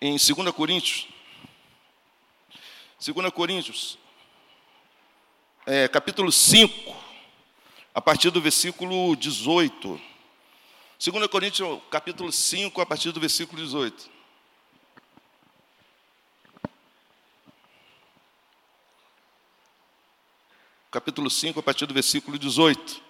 em 2 Coríntios. 2 Coríntios, é, capítulo 5, a partir do versículo 18. 2 Coríntios, capítulo 5, a partir do versículo 18. Capítulo 5, a partir do versículo 18.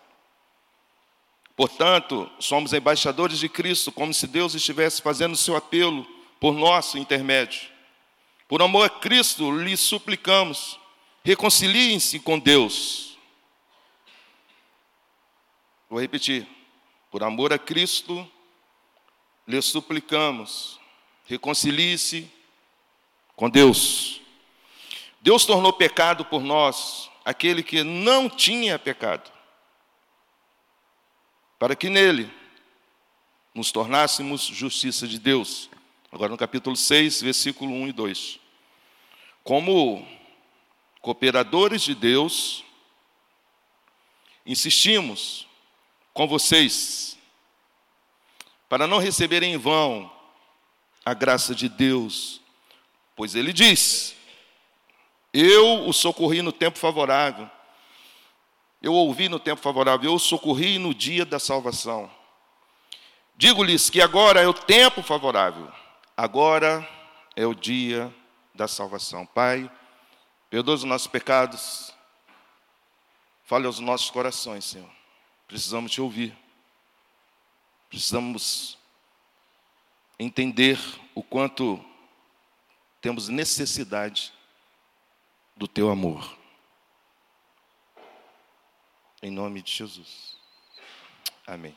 Portanto, somos embaixadores de Cristo, como se Deus estivesse fazendo seu apelo por nosso intermédio. Por amor a Cristo, lhe suplicamos, reconciliem-se com Deus. Vou repetir. Por amor a Cristo, lhe suplicamos, reconcilie-se com Deus. Deus tornou pecado por nós aquele que não tinha pecado para que nele nos tornássemos justiça de Deus. Agora no capítulo 6, versículo 1 e 2. Como cooperadores de Deus, insistimos com vocês para não receberem em vão a graça de Deus, pois ele diz: Eu o socorri no tempo favorável eu ouvi no tempo favorável, eu socorri no dia da salvação. Digo-lhes que agora é o tempo favorável, agora é o dia da salvação. Pai, perdoa os nossos pecados, fale aos nossos corações, Senhor. Precisamos te ouvir, precisamos entender o quanto temos necessidade do teu amor. Em nome de Jesus. Amém.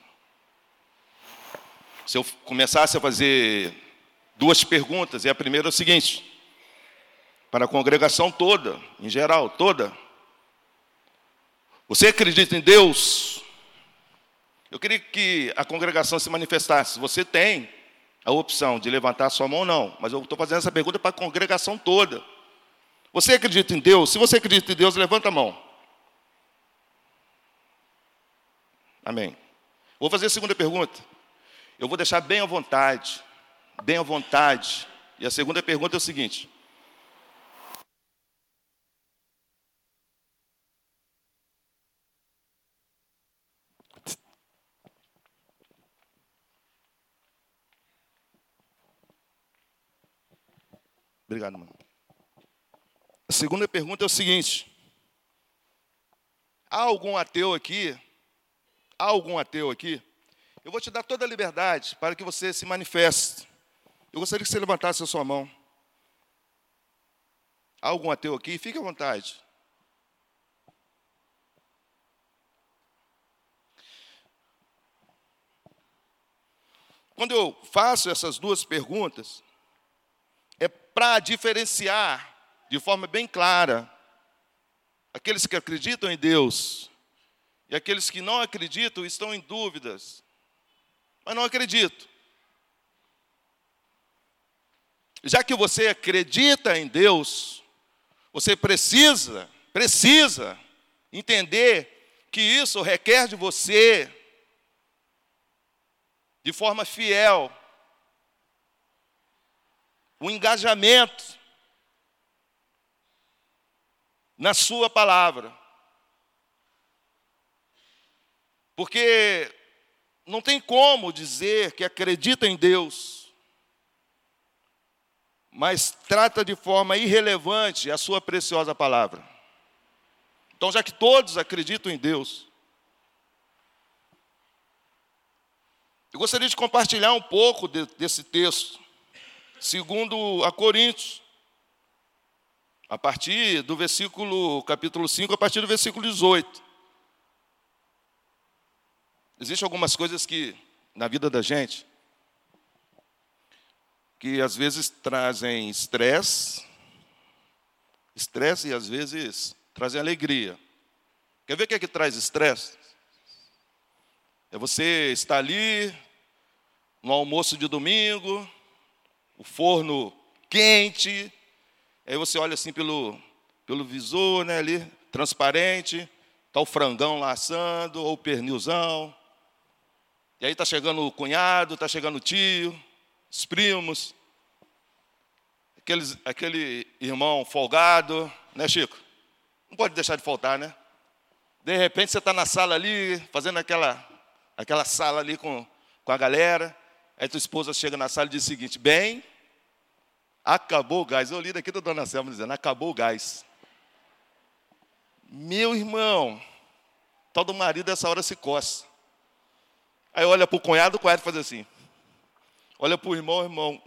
Se eu começasse a fazer duas perguntas, e a primeira é o seguinte: para a congregação toda, em geral, toda, você acredita em Deus? Eu queria que a congregação se manifestasse. Você tem a opção de levantar sua mão ou não, mas eu estou fazendo essa pergunta para a congregação toda. Você acredita em Deus? Se você acredita em Deus, levanta a mão. Amém. Vou fazer a segunda pergunta. Eu vou deixar bem à vontade. Bem à vontade. E a segunda pergunta é o seguinte: Obrigado, mano. A segunda pergunta é o seguinte: há algum ateu aqui Há algum ateu aqui? Eu vou te dar toda a liberdade para que você se manifeste. Eu gostaria que você levantasse a sua mão. Há algum ateu aqui? Fique à vontade. Quando eu faço essas duas perguntas, é para diferenciar de forma bem clara aqueles que acreditam em Deus e aqueles que não acreditam estão em dúvidas. Mas não acredito. Já que você acredita em Deus, você precisa, precisa entender que isso requer de você, de forma fiel, o um engajamento na Sua palavra. Porque não tem como dizer que acredita em Deus, mas trata de forma irrelevante a sua preciosa palavra. Então, já que todos acreditam em Deus, eu gostaria de compartilhar um pouco de, desse texto, segundo a Coríntios, a partir do versículo, capítulo 5, a partir do versículo 18. Existem algumas coisas que, na vida da gente, que às vezes trazem estresse, estresse e às vezes trazem alegria. Quer ver o que é que traz estresse? É você estar ali no almoço de domingo, o forno quente, aí você olha assim pelo, pelo visor, né, ali, transparente, está o frangão lá assando, ou o pernilzão. E aí está chegando o cunhado, está chegando o tio, os primos, aqueles, aquele irmão folgado, né, Chico? Não pode deixar de faltar, né? De repente você está na sala ali, fazendo aquela, aquela sala ali com, com a galera. Aí tua esposa chega na sala e diz o seguinte: Bem, acabou o gás. Eu li daqui da dona Selma dizendo: Acabou o gás. Meu irmão, tal do marido essa hora se coça. Aí olha para o cunhado, o cunhado faz assim. Olha para o irmão, irmão.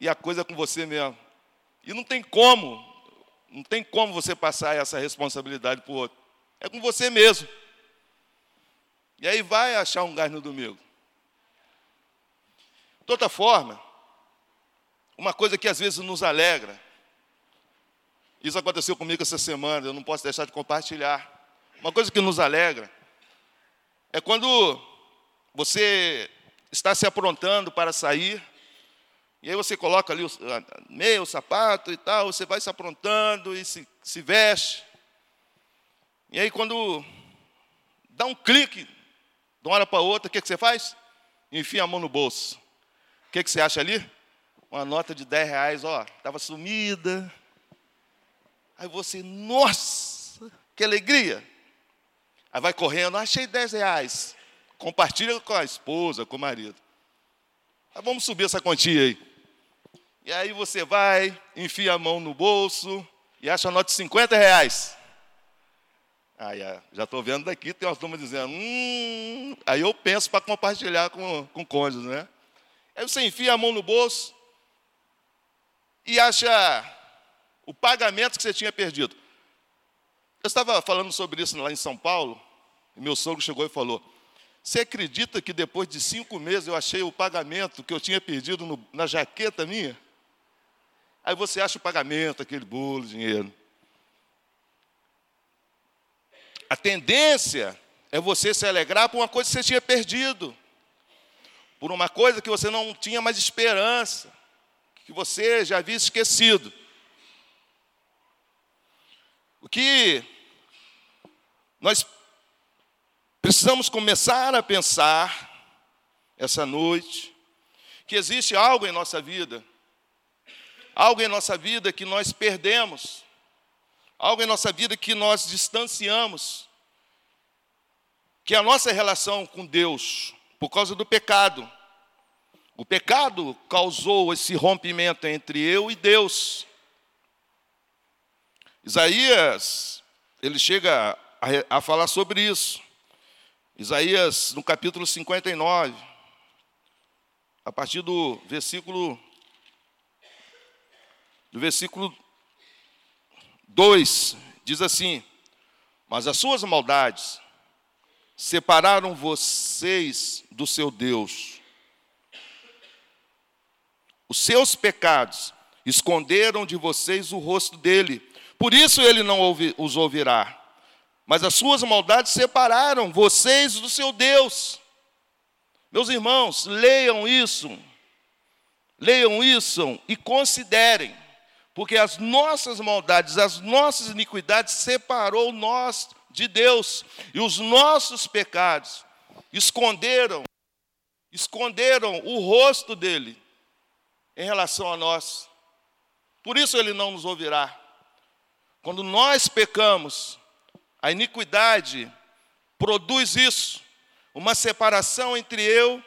E a coisa é com você mesmo. E não tem como, não tem como você passar essa responsabilidade para o outro. É com você mesmo. E aí vai achar um gás no domingo. De outra forma, uma coisa que às vezes nos alegra, isso aconteceu comigo essa semana, eu não posso deixar de compartilhar. Uma coisa que nos alegra é quando você está se aprontando para sair, e aí você coloca ali o meio, o sapato e tal, você vai se aprontando e se, se veste. E aí quando dá um clique, de uma hora para outra, o que, que você faz? Enfia a mão no bolso. O que, que você acha ali? Uma nota de 10 reais, ó, estava sumida. Aí você, nossa, que alegria! Aí vai correndo, achei 10 reais. Compartilha com a esposa, com o marido. Aí vamos subir essa quantia aí. E aí você vai, enfia a mão no bolso e acha a nota de 50 reais. Aí já estou vendo daqui, tem umas turmas dizendo, hum. Aí eu penso para compartilhar com, com cônjuges, né? Aí você enfia a mão no bolso e acha o pagamento que você tinha perdido. Eu estava falando sobre isso lá em São Paulo, e meu sogro chegou e falou: Você acredita que depois de cinco meses eu achei o pagamento que eu tinha perdido no, na jaqueta minha? Aí você acha o pagamento, aquele bolo, dinheiro. A tendência é você se alegrar por uma coisa que você tinha perdido, por uma coisa que você não tinha mais esperança, que você já havia esquecido. O que nós precisamos começar a pensar essa noite que existe algo em nossa vida, algo em nossa vida que nós perdemos, algo em nossa vida que nós distanciamos, que é a nossa relação com Deus, por causa do pecado. O pecado causou esse rompimento entre eu e Deus. Isaías, ele chega a, a falar sobre isso. Isaías, no capítulo 59, a partir do versículo do versículo 2, diz assim: Mas as suas maldades separaram vocês do seu Deus. Os seus pecados esconderam de vocês o rosto dele por isso ele não os ouvirá. Mas as suas maldades separaram vocês do seu Deus. Meus irmãos, leiam isso. Leiam isso e considerem. Porque as nossas maldades, as nossas iniquidades separou nós de Deus. E os nossos pecados esconderam, esconderam o rosto dele em relação a nós. Por isso ele não nos ouvirá. Quando nós pecamos, a iniquidade produz isso, uma separação entre eu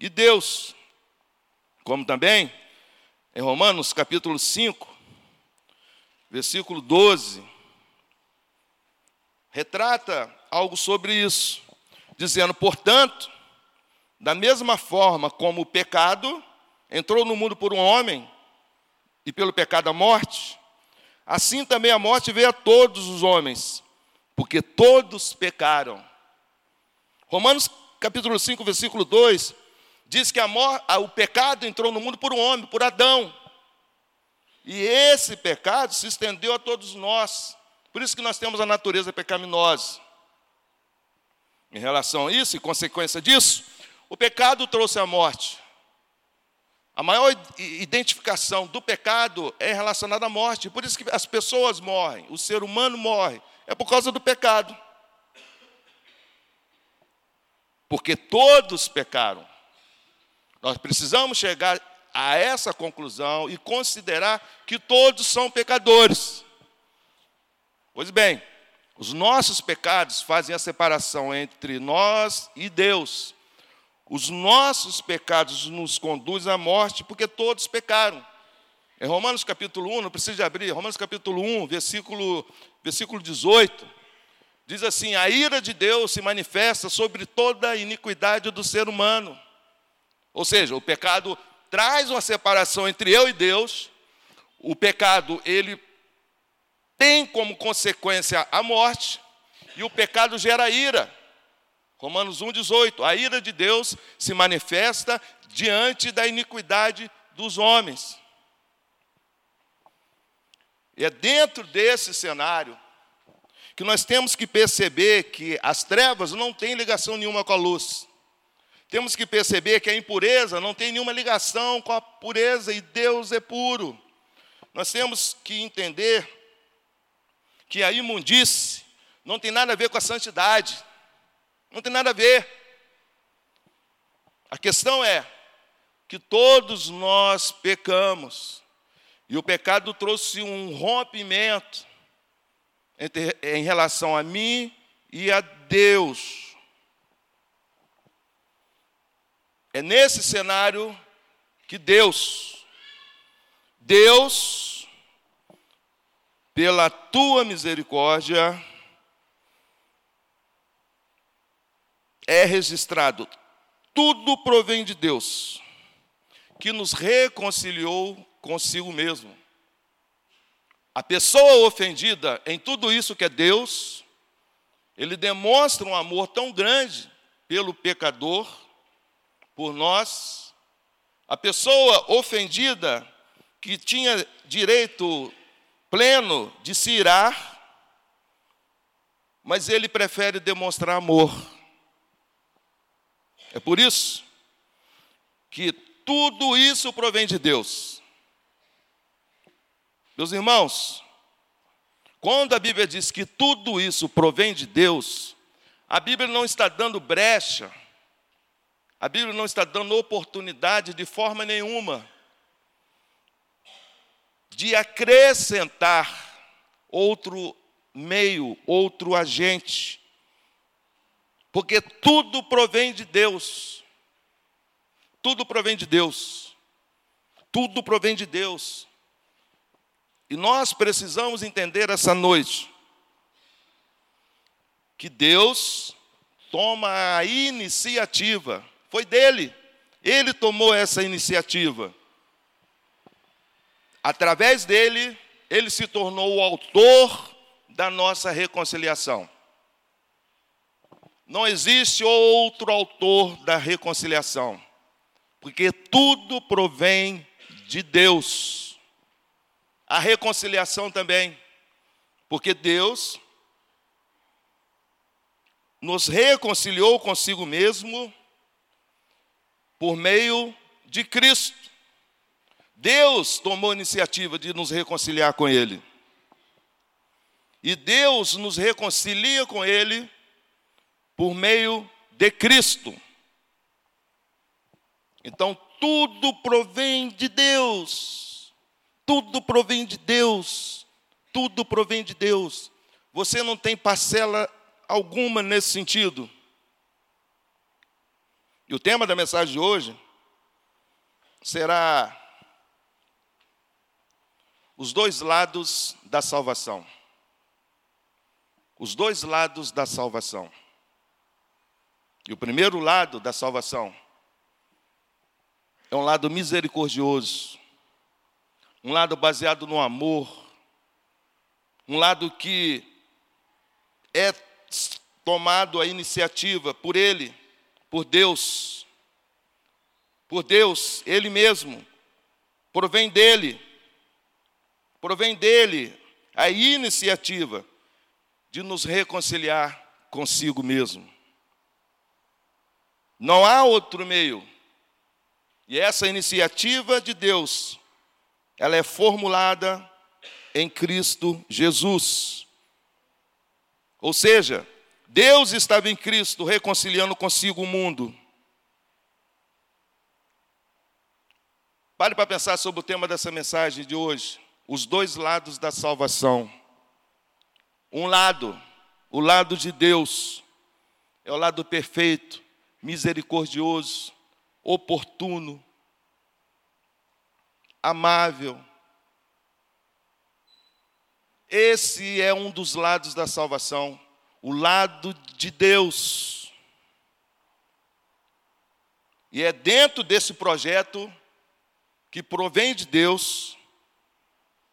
e Deus. Como também em Romanos capítulo 5, versículo 12, retrata algo sobre isso, dizendo: portanto, da mesma forma como o pecado entrou no mundo por um homem, e pelo pecado a morte, assim também a morte veio a todos os homens, porque todos pecaram. Romanos capítulo 5, versículo 2, diz que o pecado entrou no mundo por um homem, por Adão. E esse pecado se estendeu a todos nós. Por isso que nós temos a natureza pecaminosa. Em relação a isso, e consequência disso, o pecado trouxe a morte. A maior identificação do pecado é relacionada à morte. Por isso que as pessoas morrem, o ser humano morre. É por causa do pecado. Porque todos pecaram. Nós precisamos chegar a essa conclusão e considerar que todos são pecadores. Pois bem, os nossos pecados fazem a separação entre nós e Deus. Os nossos pecados nos conduzem à morte, porque todos pecaram. Em Romanos capítulo 1, não precisa abrir, Romanos capítulo 1, versículo, versículo 18, diz assim: A ira de Deus se manifesta sobre toda a iniquidade do ser humano. Ou seja, o pecado traz uma separação entre eu e Deus. O pecado, ele tem como consequência a morte, e o pecado gera ira. Romanos 1,18: A ira de Deus se manifesta diante da iniquidade dos homens. E é dentro desse cenário que nós temos que perceber que as trevas não têm ligação nenhuma com a luz. Temos que perceber que a impureza não tem nenhuma ligação com a pureza e Deus é puro. Nós temos que entender que a imundície não tem nada a ver com a santidade. Não tem nada a ver. A questão é que todos nós pecamos. E o pecado trouxe um rompimento entre, em relação a mim e a Deus. É nesse cenário que Deus, Deus, pela tua misericórdia, é registrado. Tudo provém de Deus, que nos reconciliou consigo mesmo. A pessoa ofendida em tudo isso que é Deus, ele demonstra um amor tão grande pelo pecador, por nós. A pessoa ofendida, que tinha direito pleno de se irar, mas ele prefere demonstrar amor é por isso que tudo isso provém de Deus. Meus irmãos, quando a Bíblia diz que tudo isso provém de Deus, a Bíblia não está dando brecha, a Bíblia não está dando oportunidade de forma nenhuma de acrescentar outro meio, outro agente porque tudo provém de Deus. Tudo provém de Deus. Tudo provém de Deus. E nós precisamos entender essa noite que Deus toma a iniciativa. Foi dele. Ele tomou essa iniciativa. Através dele, ele se tornou o autor da nossa reconciliação. Não existe outro autor da reconciliação, porque tudo provém de Deus. A reconciliação também, porque Deus nos reconciliou consigo mesmo por meio de Cristo. Deus tomou a iniciativa de nos reconciliar com Ele. E Deus nos reconcilia com Ele por meio de Cristo. Então, tudo provém de Deus. Tudo provém de Deus. Tudo provém de Deus. Você não tem parcela alguma nesse sentido. E o tema da mensagem de hoje será os dois lados da salvação. Os dois lados da salvação. E o primeiro lado da salvação é um lado misericordioso. Um lado baseado no amor, um lado que é tomado a iniciativa por Ele, por Deus, por Deus, Ele mesmo, provém dEle, provém dEle a iniciativa de nos reconciliar consigo mesmo. Não há outro meio. E essa iniciativa de Deus, ela é formulada em Cristo Jesus. Ou seja, Deus estava em Cristo reconciliando consigo o mundo. Pare para pensar sobre o tema dessa mensagem de hoje: os dois lados da salvação. Um lado, o lado de Deus, é o lado perfeito, misericordioso, oportuno, amável. Esse é um dos lados da salvação, o lado de Deus. E é dentro desse projeto que provém de Deus,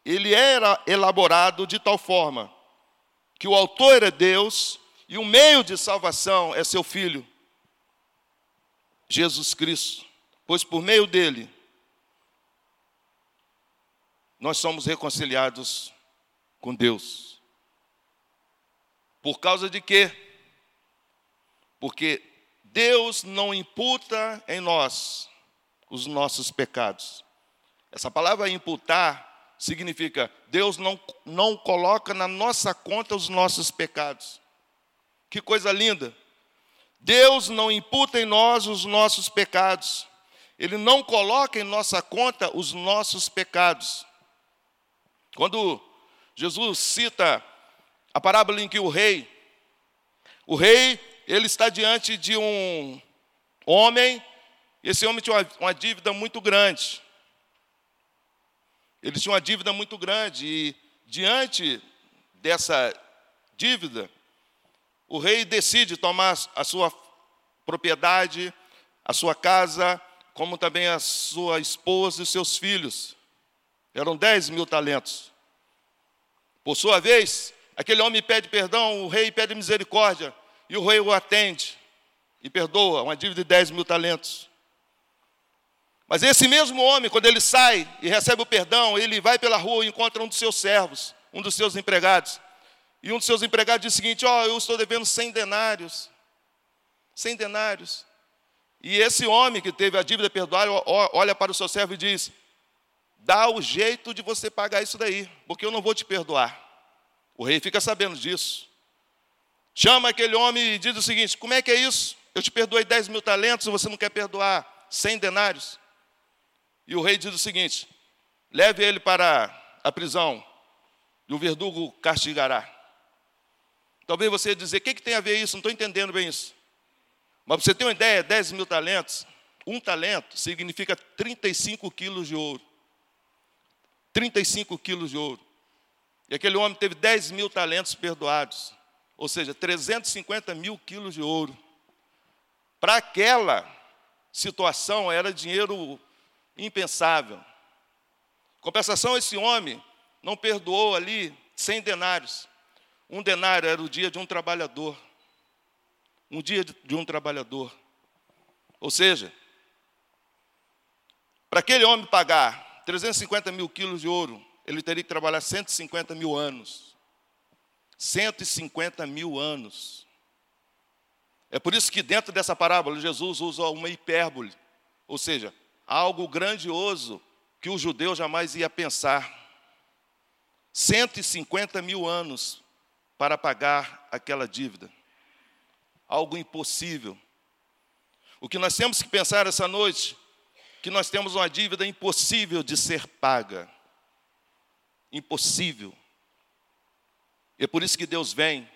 ele era elaborado de tal forma que o autor é Deus e o meio de salvação é seu filho, Jesus Cristo, pois por meio dele nós somos reconciliados com Deus. Por causa de quê? Porque Deus não imputa em nós os nossos pecados. Essa palavra imputar significa Deus não, não coloca na nossa conta os nossos pecados. Que coisa linda! Deus não imputa em nós os nossos pecados. Ele não coloca em nossa conta os nossos pecados. Quando Jesus cita a parábola em que o rei, o rei, ele está diante de um homem, esse homem tinha uma, uma dívida muito grande. Ele tinha uma dívida muito grande e diante dessa dívida, o rei decide tomar a sua propriedade, a sua casa, como também a sua esposa e seus filhos. Eram 10 mil talentos. Por sua vez, aquele homem pede perdão, o rei pede misericórdia, e o rei o atende e perdoa uma dívida de 10 mil talentos. Mas esse mesmo homem, quando ele sai e recebe o perdão, ele vai pela rua e encontra um dos seus servos, um dos seus empregados. E um dos seus empregados diz o seguinte: Ó, oh, eu estou devendo 100 denários. 100 denários. E esse homem que teve a dívida perdoada olha para o seu servo e diz: Dá o jeito de você pagar isso daí, porque eu não vou te perdoar. O rei fica sabendo disso. Chama aquele homem e diz o seguinte: Como é que é isso? Eu te perdoei 10 mil talentos e você não quer perdoar 100 denários? E o rei diz o seguinte: Leve ele para a prisão e o verdugo castigará. Talvez você dizer, o que, que tem a ver isso? Não estou entendendo bem isso. Mas você tem uma ideia, 10 mil talentos, um talento significa 35 quilos de ouro. 35 quilos de ouro. E aquele homem teve 10 mil talentos perdoados. Ou seja, 350 mil quilos de ouro. Para aquela situação era dinheiro impensável. Compensação, esse homem não perdoou ali 100 denários. Um denário era o dia de um trabalhador. Um dia de um trabalhador. Ou seja, para aquele homem pagar 350 mil quilos de ouro, ele teria que trabalhar 150 mil anos. 150 mil anos. É por isso que dentro dessa parábola Jesus usa uma hipérbole, ou seja, algo grandioso que o judeu jamais ia pensar. 150 mil anos para pagar aquela dívida. Algo impossível. O que nós temos que pensar essa noite, que nós temos uma dívida impossível de ser paga. Impossível. E é por isso que Deus vem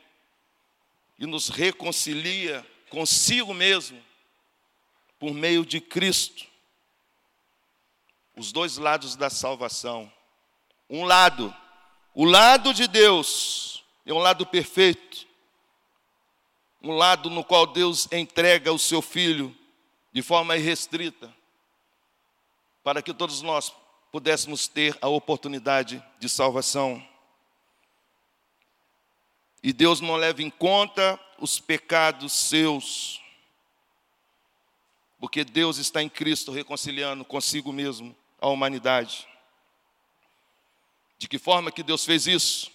e nos reconcilia consigo mesmo por meio de Cristo. Os dois lados da salvação. Um lado, o lado de Deus, é um lado perfeito, um lado no qual Deus entrega o seu filho de forma irrestrita, para que todos nós pudéssemos ter a oportunidade de salvação. E Deus não leva em conta os pecados seus, porque Deus está em Cristo reconciliando consigo mesmo a humanidade. De que forma que Deus fez isso?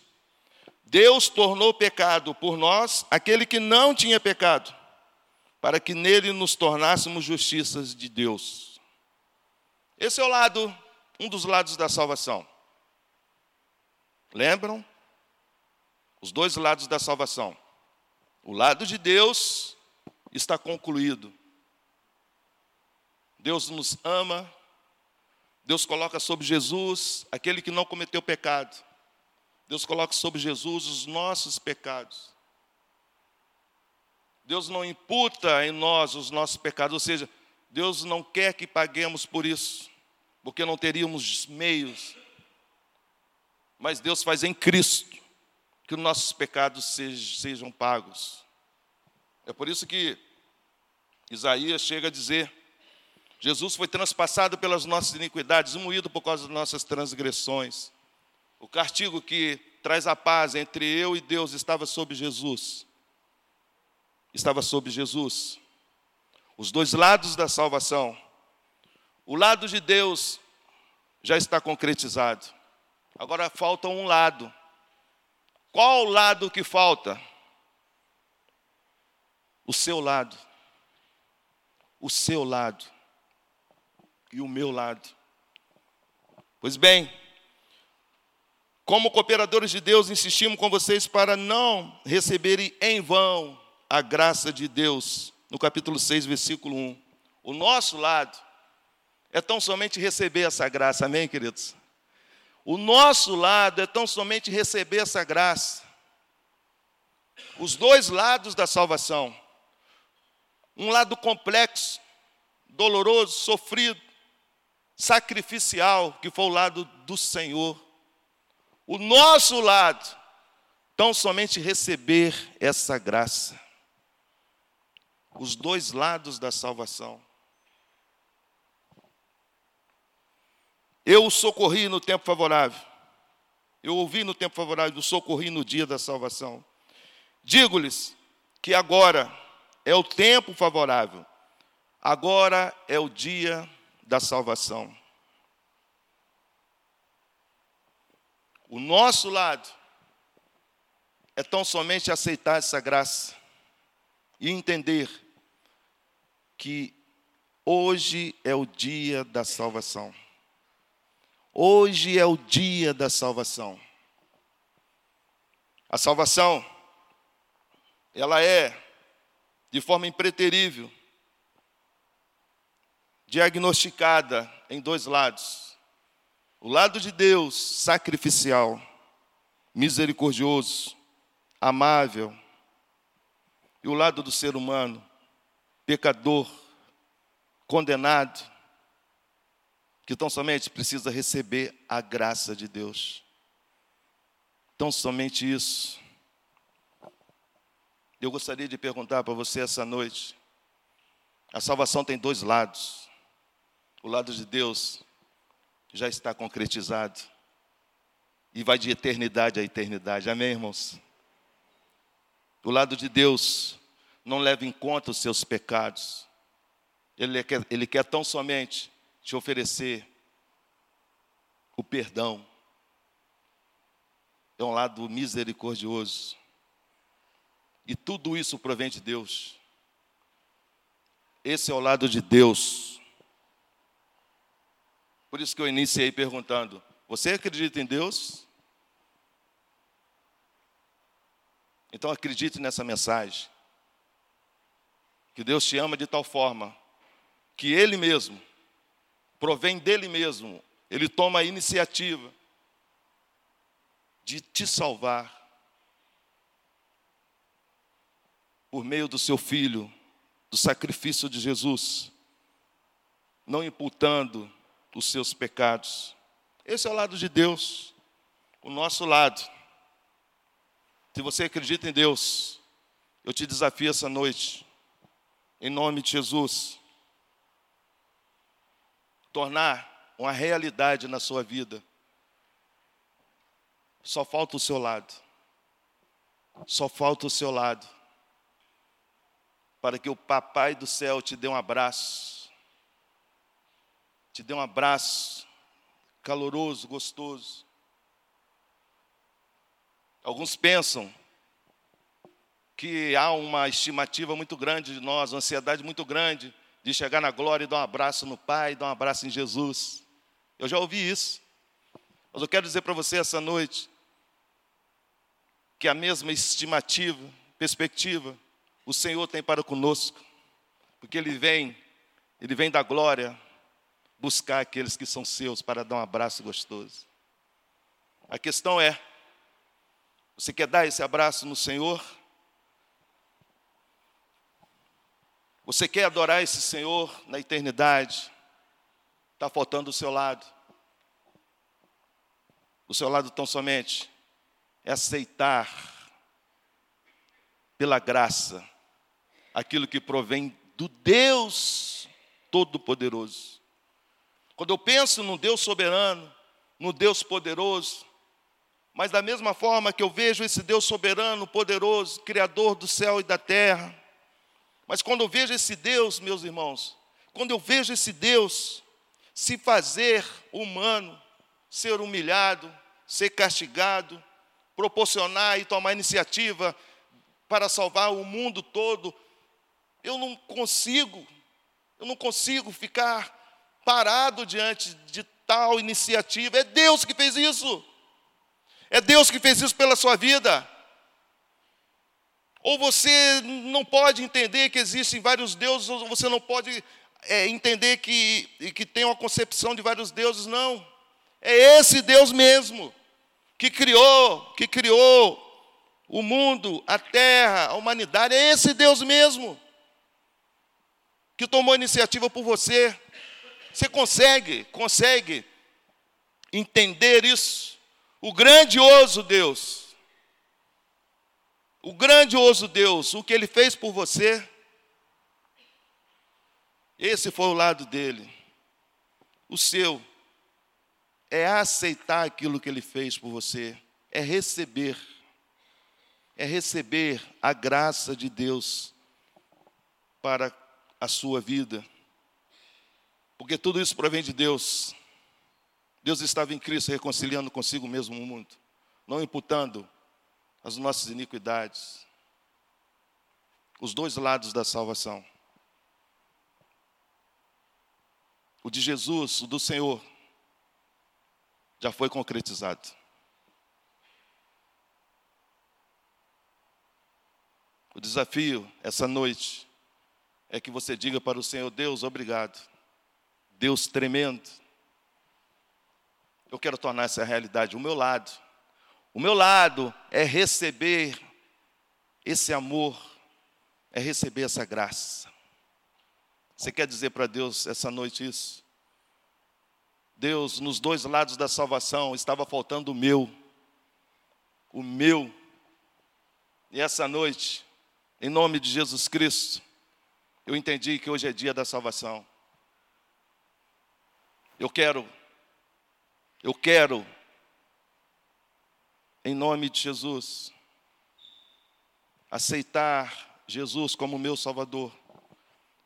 Deus tornou pecado por nós aquele que não tinha pecado, para que nele nos tornássemos justiças de Deus. Esse é o lado, um dos lados da salvação. Lembram? Os dois lados da salvação. O lado de Deus está concluído. Deus nos ama, Deus coloca sobre Jesus aquele que não cometeu pecado. Deus coloca sobre Jesus os nossos pecados. Deus não imputa em nós os nossos pecados, ou seja, Deus não quer que paguemos por isso, porque não teríamos meios. Mas Deus faz em Cristo que os nossos pecados sejam, sejam pagos. É por isso que Isaías chega a dizer: Jesus foi transpassado pelas nossas iniquidades, moído por causa das nossas transgressões. O castigo que traz a paz entre eu e Deus estava sobre Jesus. Estava sobre Jesus. Os dois lados da salvação. O lado de Deus já está concretizado. Agora falta um lado. Qual o lado que falta? O seu lado. O seu lado. E o meu lado. Pois bem, como cooperadores de Deus, insistimos com vocês para não receberem em vão a graça de Deus. No capítulo 6, versículo 1. O nosso lado é tão somente receber essa graça, amém, queridos? O nosso lado é tão somente receber essa graça. Os dois lados da salvação. Um lado complexo, doloroso, sofrido, sacrificial, que foi o lado do Senhor o nosso lado, tão somente receber essa graça. Os dois lados da salvação. Eu o socorri no tempo favorável. Eu ouvi no tempo favorável, o socorri no dia da salvação. Digo-lhes que agora é o tempo favorável. Agora é o dia da salvação. O nosso lado é tão somente aceitar essa graça e entender que hoje é o dia da salvação. Hoje é o dia da salvação. A salvação, ela é, de forma impreterível, diagnosticada em dois lados. O lado de Deus, sacrificial, misericordioso, amável. E o lado do ser humano, pecador, condenado, que tão somente precisa receber a graça de Deus. Tão somente isso. Eu gostaria de perguntar para você essa noite: a salvação tem dois lados. O lado de Deus já está concretizado. E vai de eternidade a eternidade. Amém, irmãos? O lado de Deus não leva em conta os seus pecados. Ele quer, ele quer tão somente te oferecer o perdão. É um lado misericordioso. E tudo isso provém de Deus. Esse é o lado de Deus por isso que eu iniciei perguntando: Você acredita em Deus? Então acredite nessa mensagem. Que Deus te ama de tal forma que Ele mesmo, provém dele mesmo, Ele toma a iniciativa de te salvar por meio do seu filho, do sacrifício de Jesus, não imputando os seus pecados. Esse é o lado de Deus, o nosso lado. Se você acredita em Deus, eu te desafio essa noite, em nome de Jesus, tornar uma realidade na sua vida. Só falta o seu lado. Só falta o seu lado. Para que o Papai do céu te dê um abraço. Te dê um abraço caloroso, gostoso. Alguns pensam que há uma estimativa muito grande de nós, uma ansiedade muito grande de chegar na glória e dar um abraço no Pai, dar um abraço em Jesus. Eu já ouvi isso. Mas eu quero dizer para você essa noite que a mesma estimativa, perspectiva, o Senhor tem para conosco. Porque Ele vem, Ele vem da glória buscar aqueles que são seus para dar um abraço gostoso. A questão é: você quer dar esse abraço no Senhor? Você quer adorar esse Senhor na eternidade? Está faltando o seu lado. O seu lado tão somente é aceitar pela graça aquilo que provém do Deus Todo-Poderoso. Quando eu penso no Deus soberano, no Deus poderoso, mas da mesma forma que eu vejo esse Deus soberano, poderoso, criador do céu e da terra, mas quando eu vejo esse Deus, meus irmãos, quando eu vejo esse Deus se fazer humano, ser humilhado, ser castigado, proporcionar e tomar iniciativa para salvar o mundo todo, eu não consigo, eu não consigo ficar parado diante de tal iniciativa. É Deus que fez isso. É Deus que fez isso pela sua vida. Ou você não pode entender que existem vários deuses, ou você não pode é, entender que, que tem uma concepção de vários deuses, não. É esse Deus mesmo que criou, que criou o mundo, a terra, a humanidade, é esse Deus mesmo que tomou iniciativa por você. Você consegue, consegue entender isso? O grandioso Deus o grandioso Deus, o que ele fez por você, esse foi o lado dele. O seu é aceitar aquilo que ele fez por você, é receber, é receber a graça de Deus para a sua vida, porque tudo isso provém de Deus. Deus estava em Cristo reconciliando consigo mesmo o mundo, não imputando as nossas iniquidades. Os dois lados da salvação. O de Jesus, o do Senhor, já foi concretizado. O desafio essa noite é que você diga para o Senhor: Deus, obrigado. Deus tremendo. Eu quero tornar essa realidade o meu lado. O meu lado é receber esse amor, é receber essa graça. Você quer dizer para Deus essa noite isso? Deus, nos dois lados da salvação, estava faltando o meu, o meu. E essa noite, em nome de Jesus Cristo, eu entendi que hoje é dia da salvação. Eu quero, eu quero em nome de Jesus. Aceitar Jesus como meu Salvador.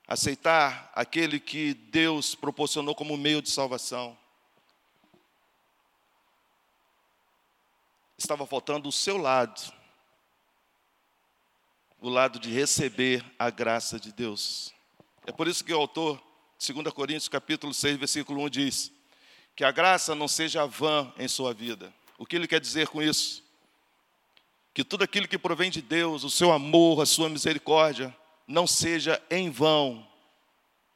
Aceitar aquele que Deus proporcionou como meio de salvação. Estava faltando o seu lado, o lado de receber a graça de Deus. É por isso que o autor, 2 Coríntios capítulo 6, versículo 1 diz: que a graça não seja vã em sua vida. O que ele quer dizer com isso? Que tudo aquilo que provém de Deus, o seu amor, a sua misericórdia, não seja em vão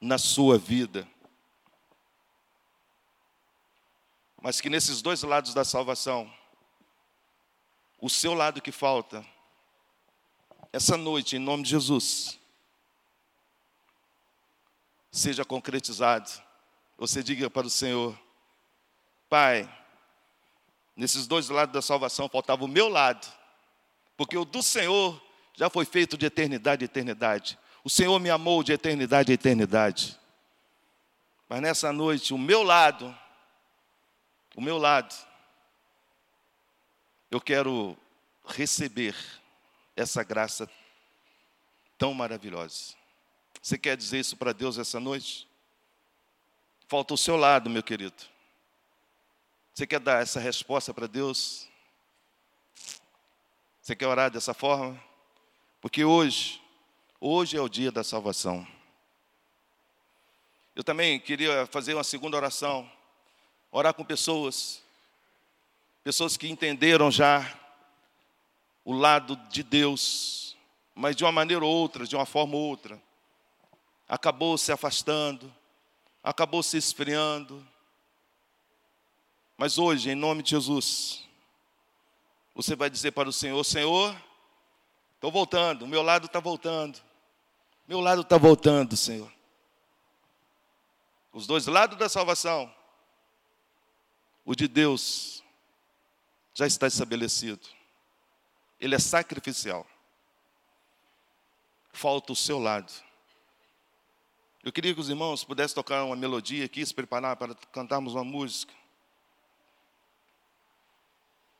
na sua vida. Mas que nesses dois lados da salvação, o seu lado que falta, essa noite, em nome de Jesus, seja concretizado. Você diga para o Senhor, Pai, Nesses dois lados da salvação faltava o meu lado, porque o do Senhor já foi feito de eternidade a eternidade. O Senhor me amou de eternidade a eternidade. Mas nessa noite, o meu lado o meu lado, eu quero receber essa graça tão maravilhosa. Você quer dizer isso para Deus essa noite? Falta o seu lado, meu querido. Você quer dar essa resposta para Deus? Você quer orar dessa forma? Porque hoje, hoje é o dia da salvação. Eu também queria fazer uma segunda oração, orar com pessoas, pessoas que entenderam já o lado de Deus, mas de uma maneira ou outra, de uma forma ou outra, acabou se afastando, acabou se esfriando. Mas hoje, em nome de Jesus, você vai dizer para o Senhor: Senhor, estou voltando, o meu lado está voltando, meu lado está voltando, Senhor. Os dois lados da salvação, o de Deus já está estabelecido ele é sacrificial. Falta o seu lado. Eu queria que os irmãos pudessem tocar uma melodia aqui, se preparar para cantarmos uma música.